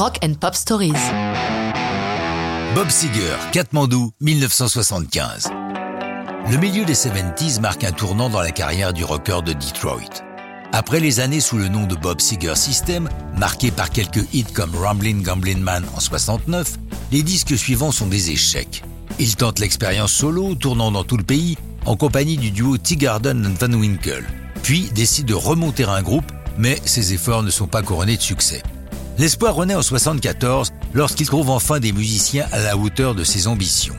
Rock and Pop Stories. Bob Seger, Katmandou, 1975. Le milieu des 70s marque un tournant dans la carrière du rocker de Detroit. Après les années sous le nom de Bob Seger System, marquées par quelques hits comme Ramblin' Gamblin' Man en 69, les disques suivants sont des échecs. Il tente l'expérience solo, tournant dans tout le pays, en compagnie du duo T. Garden and Van Winkle, puis décide de remonter un groupe, mais ses efforts ne sont pas couronnés de succès. L'espoir renaît en 74 lorsqu'il trouve enfin des musiciens à la hauteur de ses ambitions.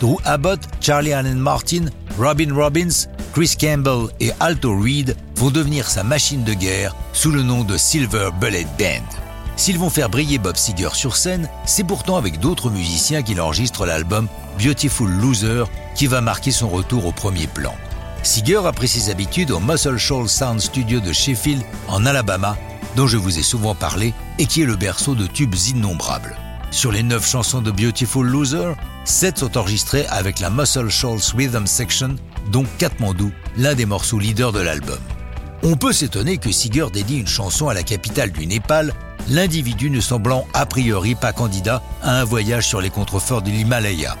Drew Abbott, Charlie Allen Martin, Robin Robbins, Chris Campbell et Alto Reed vont devenir sa machine de guerre sous le nom de Silver Bullet Band. S'ils vont faire briller Bob Seger sur scène, c'est pourtant avec d'autres musiciens qu'il enregistre l'album Beautiful Loser qui va marquer son retour au premier plan. Seger a pris ses habitudes au Muscle Shoals Sound Studio de Sheffield en Alabama, dont je vous ai souvent parlé et qui est le berceau de tubes innombrables. Sur les neuf chansons de Beautiful Loser, sept sont enregistrées avec la Muscle Shoals Rhythm Section, dont Katmandou, l'un des morceaux leaders de l'album. On peut s'étonner que Seger dédie une chanson à la capitale du Népal, l'individu ne semblant a priori pas candidat à un voyage sur les contreforts de l'Himalaya.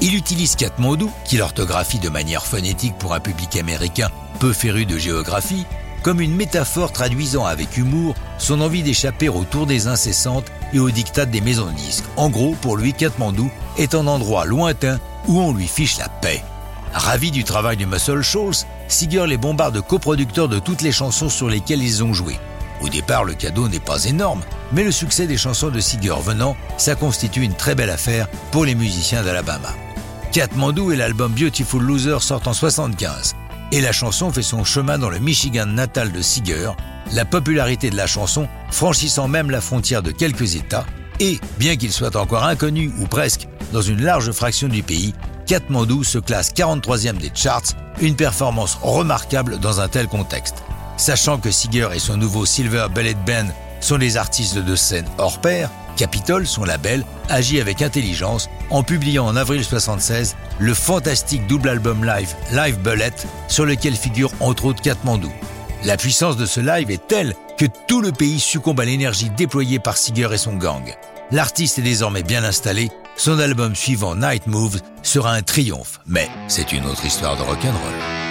Il utilise Katmandou, qu'il orthographie de manière phonétique pour un public américain peu féru de géographie, comme une métaphore traduisant avec humour son envie d'échapper au tour des incessantes et aux dictats des maisons de disques. En gros, pour lui, Katmandou est un endroit lointain où on lui fiche la paix. Ravi du travail de Muscle Shoals, Seeger les bombarde de coproducteurs de toutes les chansons sur lesquelles ils ont joué. Au départ, le cadeau n'est pas énorme, mais le succès des chansons de Seeger venant, ça constitue une très belle affaire pour les musiciens d'Alabama. Katmandou et l'album Beautiful Loser sortent en 75, et la chanson fait son chemin dans le Michigan natal de Seeger, la popularité de la chanson franchissant même la frontière de quelques États, et, bien qu'il soit encore inconnu ou presque dans une large fraction du pays, Katmandou se classe 43e des charts, une performance remarquable dans un tel contexte. Sachant que Seeger et son nouveau Silver Ballet Band sont des artistes de scène hors pair, Capitol, son label, agit avec intelligence en publiant en avril 76 le fantastique double album live Live Bullet sur lequel figure entre autres Katmandou. La puissance de ce live est telle que tout le pays succombe à l'énergie déployée par Seeger et son gang. L'artiste est désormais bien installé, son album suivant Night Moves sera un triomphe, mais c'est une autre histoire de rock'n'roll.